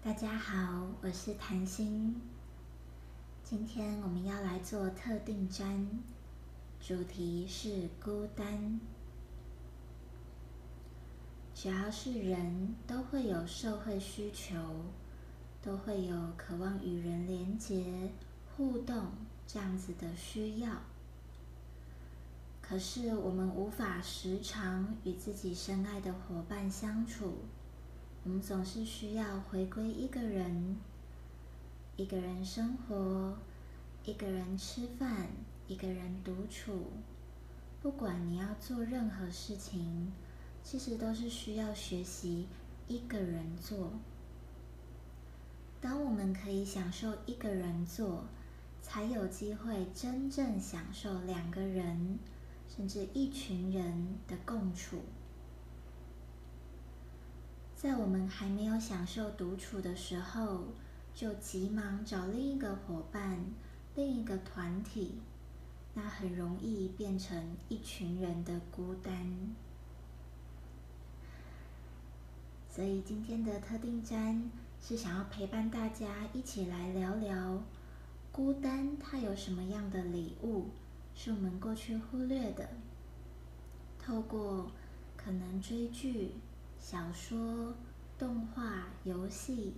大家好，我是谭心。今天我们要来做特定占，主题是孤单。只要是人都会有社会需求，都会有渴望与人连结、互动这样子的需要。可是我们无法时常与自己深爱的伙伴相处，我们总是需要回归一个人，一个人生活，一个人吃饭，一个人独处。不管你要做任何事情，其实都是需要学习一个人做。当我们可以享受一个人做，才有机会真正享受两个人。甚至一群人的共处，在我们还没有享受独处的时候，就急忙找另一个伙伴、另一个团体，那很容易变成一群人的孤单。所以今天的特定站是想要陪伴大家一起来聊聊孤单，它有什么样的礼物？是我们过去忽略的。透过可能追剧、小说、动画、游戏、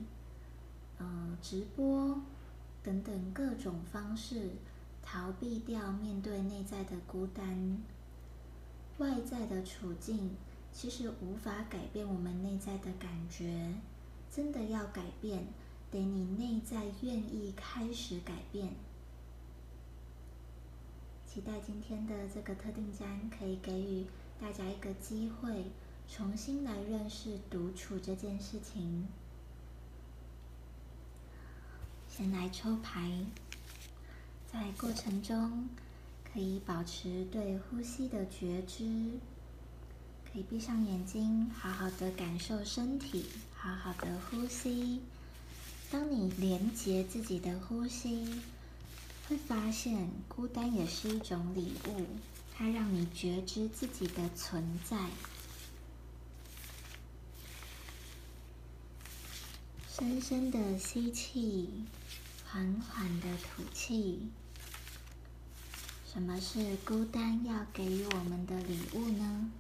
嗯直播等等各种方式，逃避掉面对内在的孤单。外在的处境其实无法改变我们内在的感觉。真的要改变，得你内在愿意开始改变。期待今天的这个特定章可以给予大家一个机会，重新来认识独处这件事情。先来抽牌，在过程中可以保持对呼吸的觉知，可以闭上眼睛，好好的感受身体，好好的呼吸。当你连接自己的呼吸。会发现，孤单也是一种礼物，它让你觉知自己的存在。深深的吸气，缓缓的吐气。什么是孤单要给予我们的礼物呢？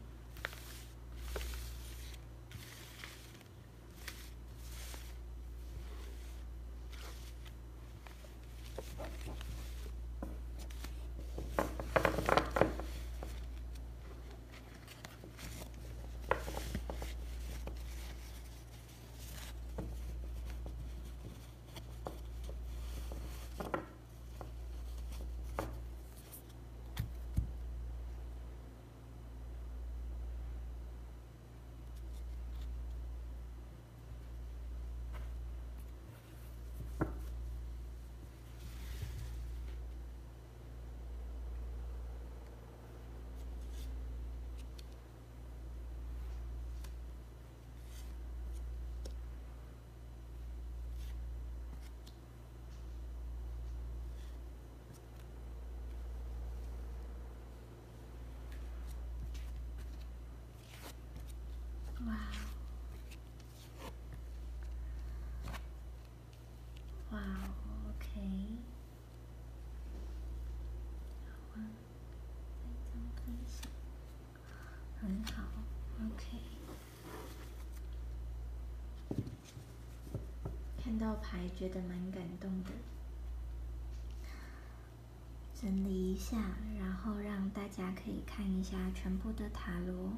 哇，哇，OK，好啊，再张分享，很好，OK，看到牌觉得蛮感动的，整理一下，然后让大家可以看一下全部的塔罗。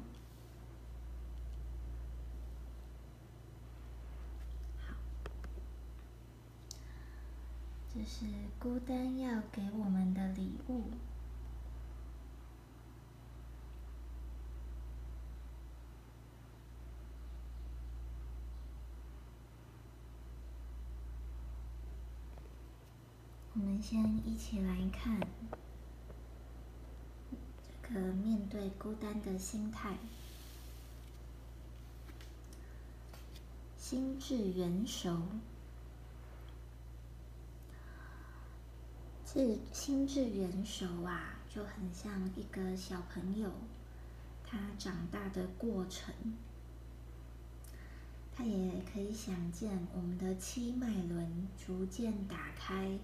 这是孤单要给我们的礼物。我们先一起来看这个面对孤单的心态，心智元首。是心智元首啊，就很像一个小朋友，他长大的过程。他也可以想见我们的七脉轮逐渐打开，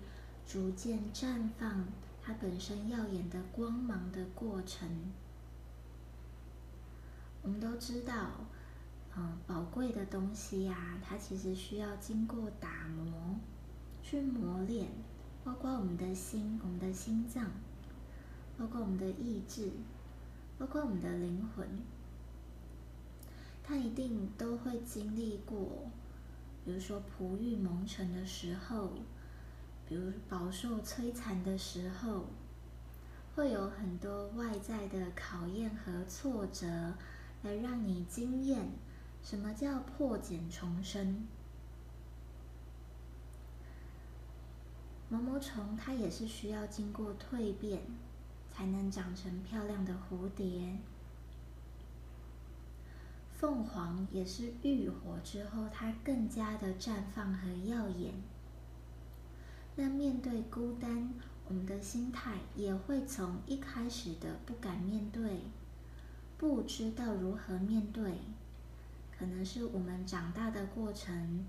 逐渐绽放它本身耀眼的光芒的过程。我们都知道，嗯，宝贵的东西呀，它其实需要经过打磨，去磨练，包括我们的心、我们的心脏，包括我们的意志，包括我们的灵魂。他一定都会经历过，比如说璞玉蒙尘的时候，比如饱受摧残的时候，会有很多外在的考验和挫折，来让你惊艳什么叫破茧重生。毛毛虫它也是需要经过蜕变，才能长成漂亮的蝴蝶。凤凰也是浴火之后，它更加的绽放和耀眼。那面对孤单，我们的心态也会从一开始的不敢面对，不知道如何面对，可能是我们长大的过程，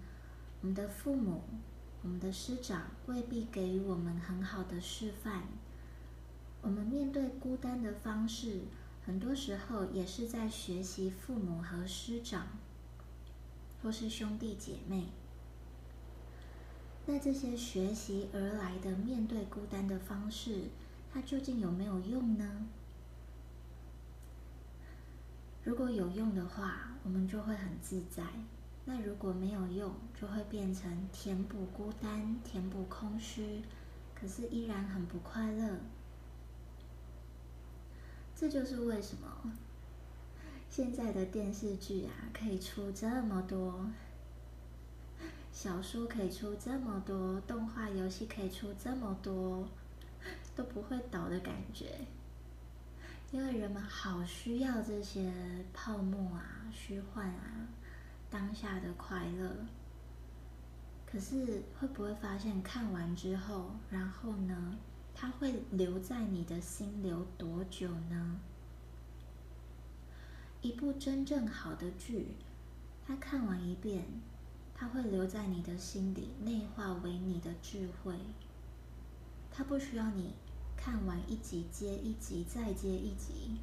我们的父母、我们的师长未必给予我们很好的示范。我们面对孤单的方式。很多时候也是在学习父母和师长，或是兄弟姐妹。那这些学习而来的面对孤单的方式，它究竟有没有用呢？如果有用的话，我们就会很自在；那如果没有用，就会变成填补孤单、填补空虚，可是依然很不快乐。这就是为什么现在的电视剧啊可以出这么多，小说可以出这么多，动画游戏可以出这么多，都不会倒的感觉。因为人们好需要这些泡沫啊、虚幻啊、当下的快乐。可是会不会发现看完之后，然后呢？它会留在你的心留多久呢？一部真正好的剧，它看完一遍，它会留在你的心里，内化为你的智慧。它不需要你看完一集接一集再接一集，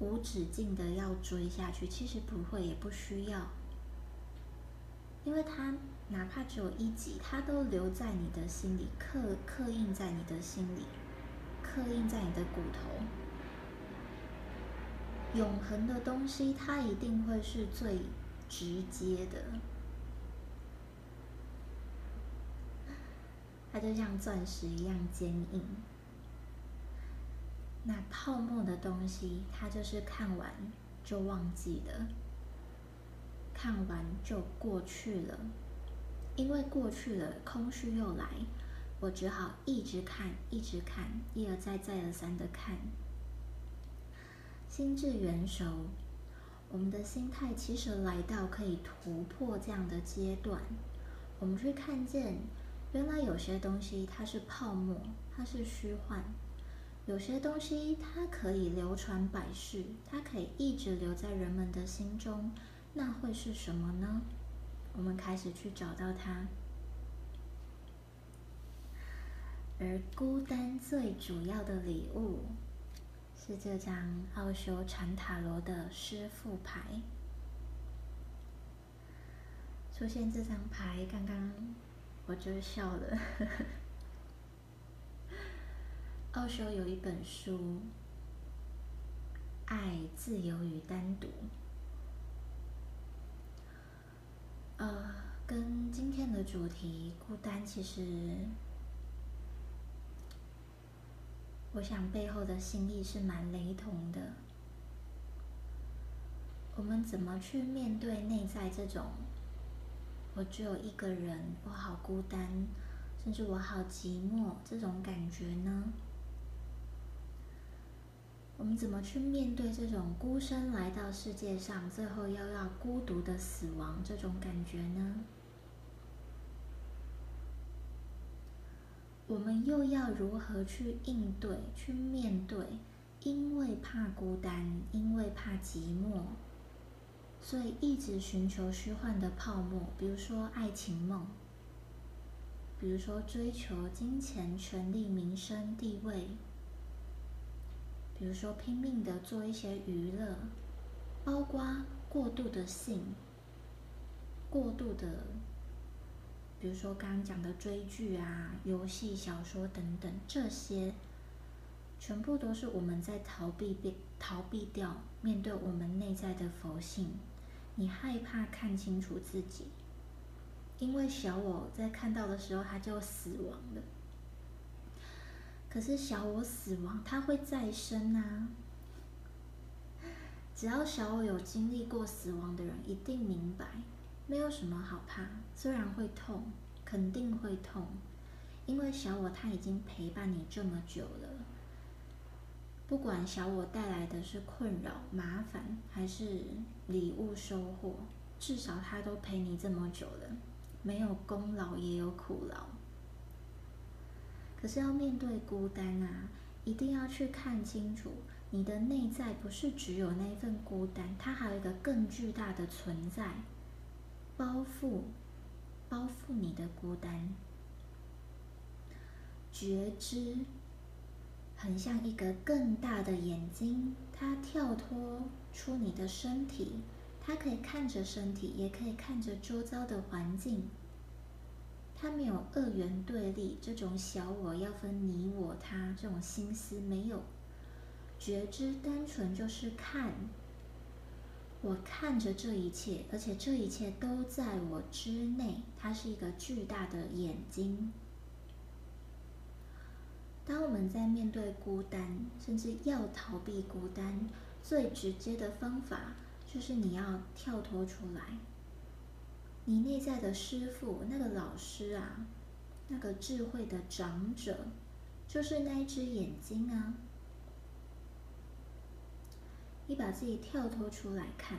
无止境的要追下去。其实不会，也不需要，因为它。哪怕只有一集，它都留在你的心里，刻刻印在你的心里，刻印在你的骨头。永恒的东西，它一定会是最直接的，它就像钻石一样坚硬。那泡沫的东西，它就是看完就忘记了，看完就过去了。因为过去了，空虚又来，我只好一直看，一直看，一而再，再而三的看。心智元熟，我们的心态其实来到可以突破这样的阶段，我们去看见，原来有些东西它是泡沫，它是虚幻；有些东西它可以流传百世，它可以一直留在人们的心中，那会是什么呢？我们开始去找到它，而孤单最主要的礼物是这张奥修禅塔罗的师傅牌。出现这张牌，刚刚我就笑了。奥修有一本书，《爱、自由与单独》。呃，跟今天的主题孤单，其实我想背后的心意是蛮雷同的。我们怎么去面对内在这种我只有一个人，我好孤单，甚至我好寂寞这种感觉呢？我们怎么去面对这种孤身来到世界上，最后又要孤独的死亡这种感觉呢？我们又要如何去应对、去面对？因为怕孤单，因为怕寂寞，所以一直寻求虚幻的泡沫，比如说爱情梦，比如说追求金钱、权力、名声、地位，比如说拼命的做一些娱乐，包括过度的性，过度的，比如说刚刚讲的追剧啊、游戏、小说等等，这些全部都是我们在逃避、被逃避掉面对我们内在的佛性。你害怕看清楚自己，因为小我在看到的时候，他就死亡了。可是小我死亡，他会再生啊！只要小我有经历过死亡的人，一定明白，没有什么好怕。虽然会痛，肯定会痛，因为小我他已经陪伴你这么久了。不管小我带来的是困扰、麻烦，还是礼物收获，至少他都陪你这么久了，没有功劳也有苦劳。可是要面对孤单啊，一定要去看清楚，你的内在不是只有那一份孤单，它还有一个更巨大的存在，包覆、包覆你的孤单，觉知。很像一个更大的眼睛，它跳脱出你的身体，它可以看着身体，也可以看着周遭的环境。它没有二元对立，这种小我要分你我他这种心思没有。觉知单纯就是看，我看着这一切，而且这一切都在我之内，它是一个巨大的眼睛。当我们在面对孤单，甚至要逃避孤单，最直接的方法就是你要跳脱出来。你内在的师傅，那个老师啊，那个智慧的长者，就是那一只眼睛啊。你把自己跳脱出来看，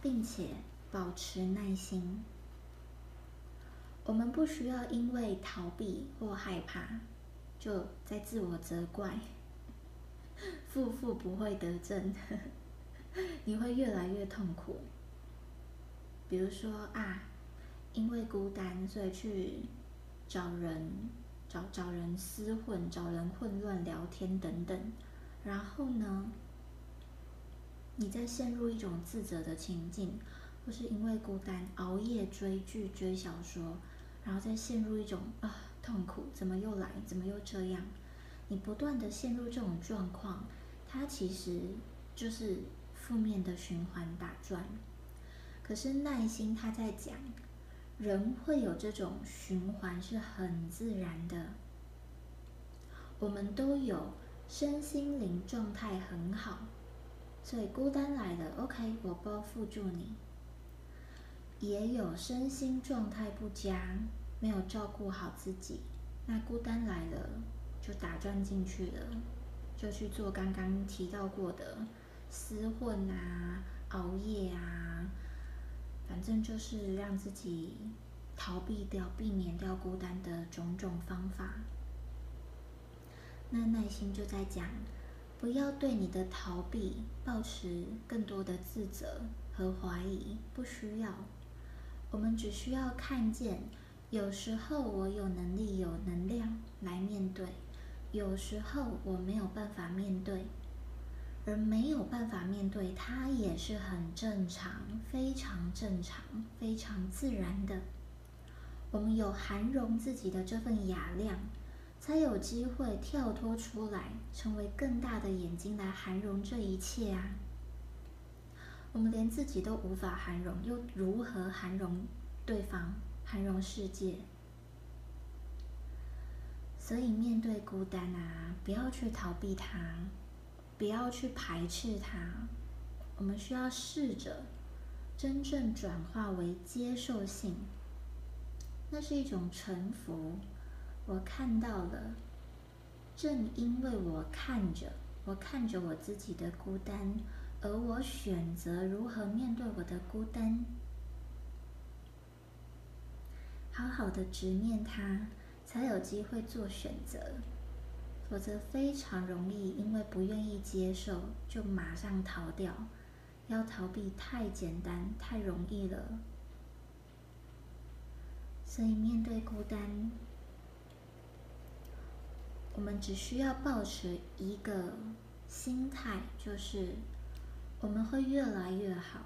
并且保持耐心。我们不需要因为逃避或害怕。就在自我责怪，负负不会得正，你会越来越痛苦。比如说啊，因为孤单，所以去找人找找人厮混，找人混乱聊天等等。然后呢，你再陷入一种自责的情境，或是因为孤单熬夜追剧追小说，然后再陷入一种啊。痛苦怎么又来？怎么又这样？你不断的陷入这种状况，它其实就是负面的循环打转。可是耐心，他在讲，人会有这种循环是很自然的。我们都有身心灵状态很好，所以孤单来了，OK，我包覆住你。也有身心状态不佳。没有照顾好自己，那孤单来了就打转进去了，就去做刚刚提到过的厮混啊、熬夜啊，反正就是让自己逃避掉、避免掉孤单的种种方法。那耐心就在讲，不要对你的逃避抱持更多的自责和怀疑，不需要，我们只需要看见。有时候我有能力、有能量来面对，有时候我没有办法面对，而没有办法面对，它也是很正常、非常正常、非常自然的。我们有涵容自己的这份雅量，才有机会跳脱出来，成为更大的眼睛来涵容这一切啊！我们连自己都无法涵容，又如何涵容对方？涵容世界，所以面对孤单啊，不要去逃避它，不要去排斥它。我们需要试着真正转化为接受性，那是一种臣服。我看到了，正因为我看着，我看着我自己的孤单，而我选择如何面对我的孤单。好好的直面它，才有机会做选择，否则非常容易因为不愿意接受就马上逃掉，要逃避太简单、太容易了。所以面对孤单，我们只需要保持一个心态，就是我们会越来越好，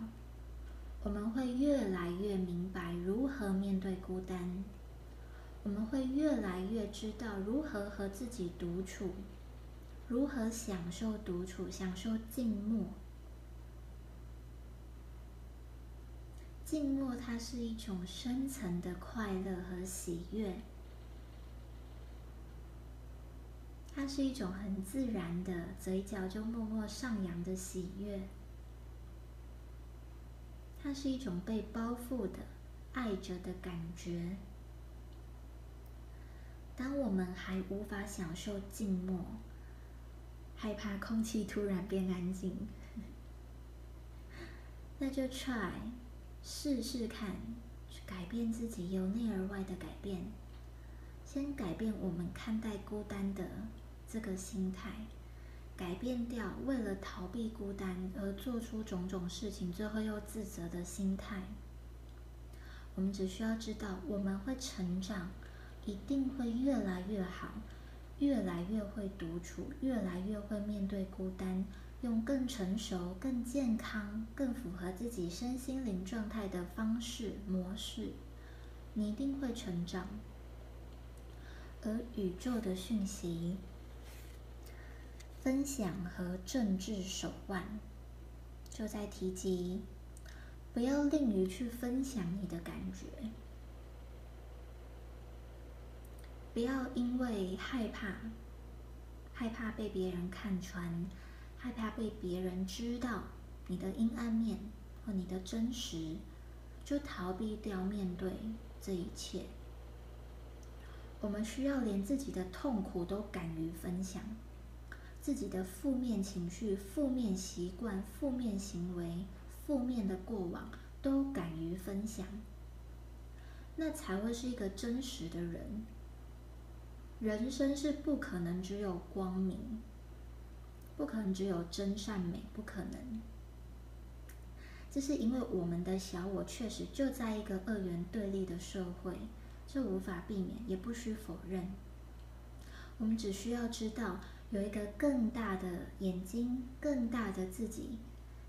我们会越来越明白如何面对孤单，我们会越来越知道如何和自己独处，如何享受独处，享受静默。静默，它是一种深层的快乐和喜悦，它是一种很自然的，嘴角就默默上扬的喜悦，它是一种被包覆的、爱着的感觉。当我们还无法享受静默，害怕空气突然变安静，那就 try。试试看，去改变自己，由内而外的改变。先改变我们看待孤单的这个心态，改变掉为了逃避孤单而做出种种事情，最后又自责的心态。我们只需要知道，我们会成长，一定会越来越好，越来越会独处，越来越会面对孤单。用更成熟、更健康、更符合自己身心灵状态的方式模式，你一定会成长。而宇宙的讯息、分享和政治手腕，就在提及：不要吝于去分享你的感觉，不要因为害怕、害怕被别人看穿。害怕被别人知道你的阴暗面和你的真实，就逃避掉面对这一切。我们需要连自己的痛苦都敢于分享，自己的负面情绪、负面习惯、负面行为、负面的过往都敢于分享，那才会是一个真实的人。人生是不可能只有光明。不可能只有真善美，不可能。这是因为我们的小我确实就在一个二元对立的社会，这无法避免，也不需否认。我们只需要知道，有一个更大的眼睛、更大的自己，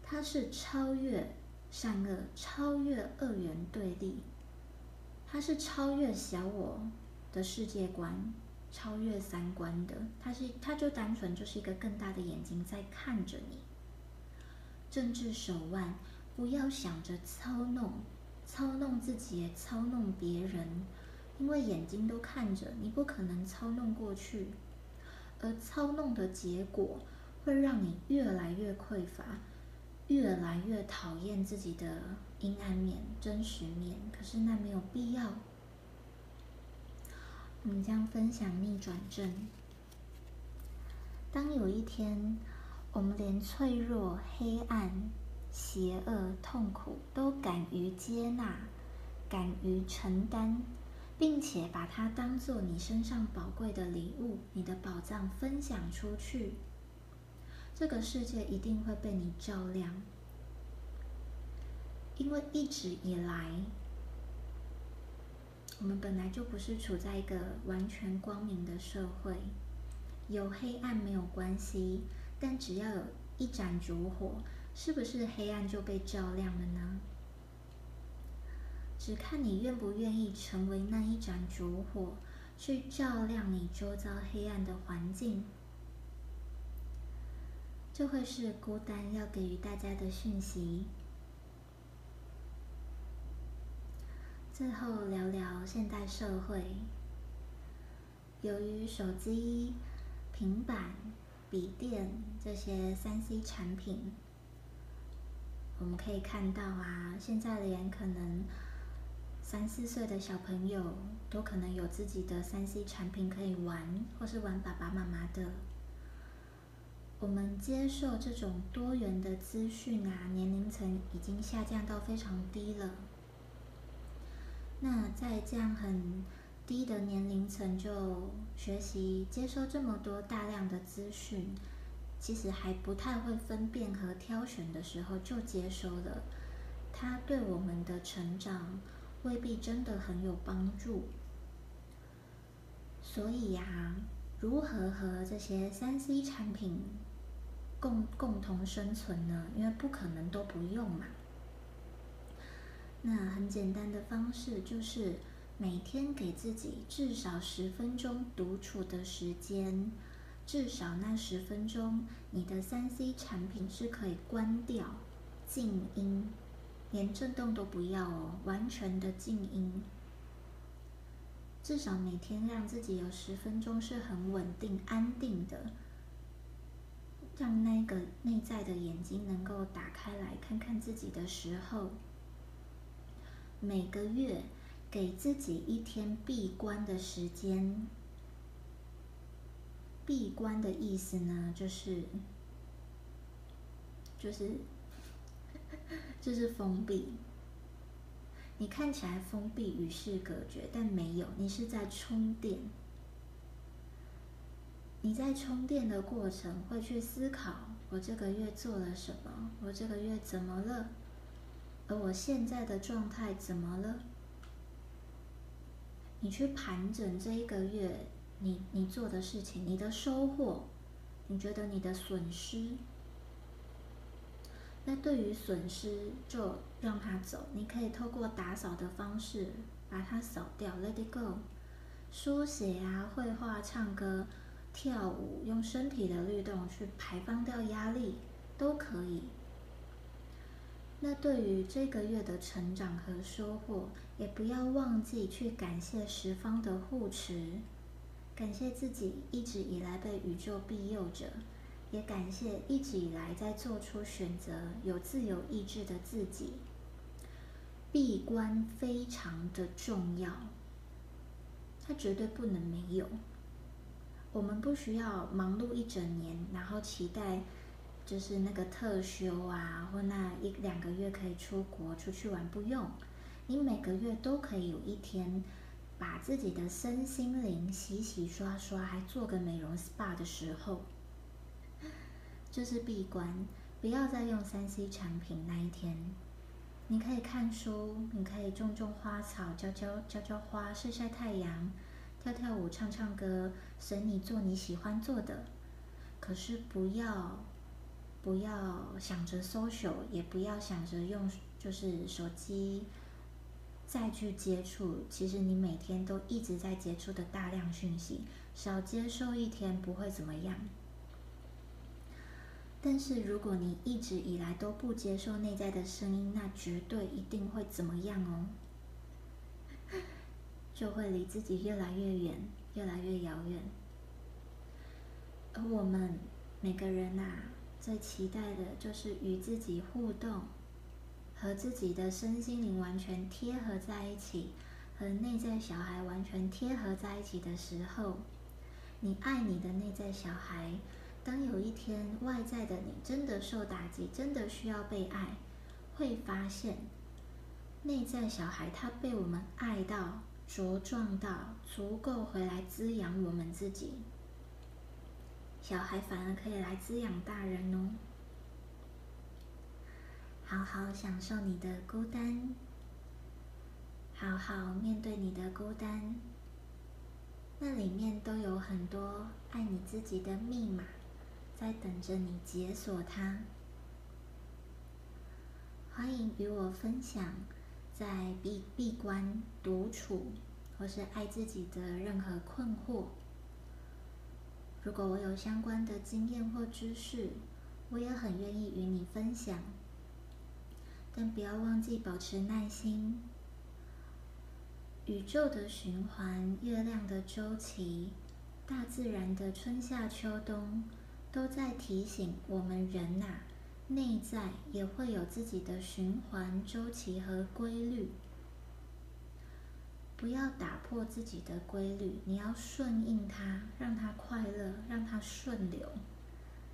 它是超越善恶、超越二元对立，它是超越小我的世界观。超越三观的，他是他就单纯就是一个更大的眼睛在看着你。政治手腕，不要想着操弄，操弄自己也操弄别人，因为眼睛都看着，你不可能操弄过去。而操弄的结果，会让你越来越匮乏，越来越讨厌自己的阴暗面、真实面。可是那没有必要。我们将分享逆转症。当有一天，我们连脆弱、黑暗、邪恶、痛苦都敢于接纳、敢于承担，并且把它当做你身上宝贵的礼物、你的宝藏分享出去，这个世界一定会被你照亮，因为一直以来。我们本来就不是处在一个完全光明的社会，有黑暗没有关系，但只要有一盏烛火，是不是黑暗就被照亮了呢？只看你愿不愿意成为那一盏烛火，去照亮你周遭黑暗的环境。这会是孤单要给予大家的讯息。最后聊聊现代社会，由于手机、平板、笔电这些三 C 产品，我们可以看到啊，现在连可能三四岁的小朋友都可能有自己的三 C 产品可以玩，或是玩爸爸妈妈的。我们接受这种多元的资讯啊，年龄层已经下降到非常低了。那在这样很低的年龄层就学习接收这么多大量的资讯，其实还不太会分辨和挑选的时候就接收了，它对我们的成长未必真的很有帮助。所以呀，如何和这些三 C 产品共共同生存呢？因为不可能都不用嘛。那很简单的方式就是每天给自己至少十分钟独处的时间。至少那十分钟，你的三 C 产品是可以关掉、静音，连震动都不要哦，完全的静音。至少每天让自己有十分钟是很稳定、安定的，让那个内在的眼睛能够打开来看看自己的时候，每个月给自己一天闭关的时间。闭关的意思呢，就是，就是，就是封闭。你看起来封闭、与世隔绝，但没有，你是在充电。你在充电的过程会去思考：我这个月做了什么？我这个月怎么了？而我现在的状态怎么了？你去盘整这一个月。你你做的事情，你的收获，你觉得你的损失，那对于损失就让它走。你可以透过打扫的方式把它扫掉，Let it go。书写啊，绘画、唱歌、跳舞，用身体的律动去排放掉压力，都可以。那对于这个月的成长和收获，也不要忘记去感谢十方的护持。感谢自己一直以来被宇宙庇佑着，也感谢一直以来在做出选择、有自由意志的自己。闭关非常的重要，它绝对不能没有。我们不需要忙碌一整年，然后期待就是那个特休啊，或那一两个月可以出国出去玩，不用。你每个月都可以有一天。把自己的身心灵洗洗刷刷，还做个美容 SPA 的时候，就是闭关，不要再用三 C 产品那一天。你可以看书，你可以种种花草，浇浇浇浇花，晒晒太阳，跳跳舞，唱唱歌，随你做你喜欢做的。可是不要不要想着 social，也不要想着用就是手机。再去接触，其实你每天都一直在接触的大量讯息，少接受一天不会怎么样。但是如果你一直以来都不接受内在的声音，那绝对一定会怎么样哦？就会离自己越来越远，越来越遥远。而我们每个人呐，最期待的就是与自己互动。和自己的身心灵完全贴合在一起，和内在小孩完全贴合在一起的时候，你爱你的内在小孩。当有一天外在的你真的受打击，真的需要被爱，会发现内在小孩他被我们爱到茁壮到足够回来滋养我们自己，小孩反而可以来滋养大人哦。好好享受你的孤单，好好面对你的孤单。那里面都有很多爱你自己的密码，在等着你解锁它。欢迎与我分享，在闭闭关独处，或是爱自己的任何困惑。如果我有相关的经验或知识，我也很愿意与你分享。但不要忘记保持耐心。宇宙的循环、月亮的周期、大自然的春夏秋冬，都在提醒我们人呐，内在也会有自己的循环周期和规律。不要打破自己的规律，你要顺应它，让它快乐，让它顺流，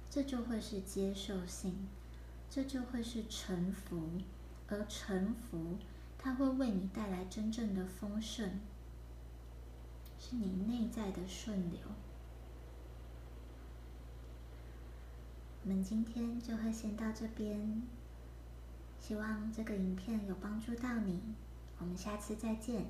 这就会是接受性。这就会是臣服，而臣服，它会为你带来真正的丰盛，是你内在的顺流。我们今天就会先到这边。希望这个影片有帮助到你，我们下次再见。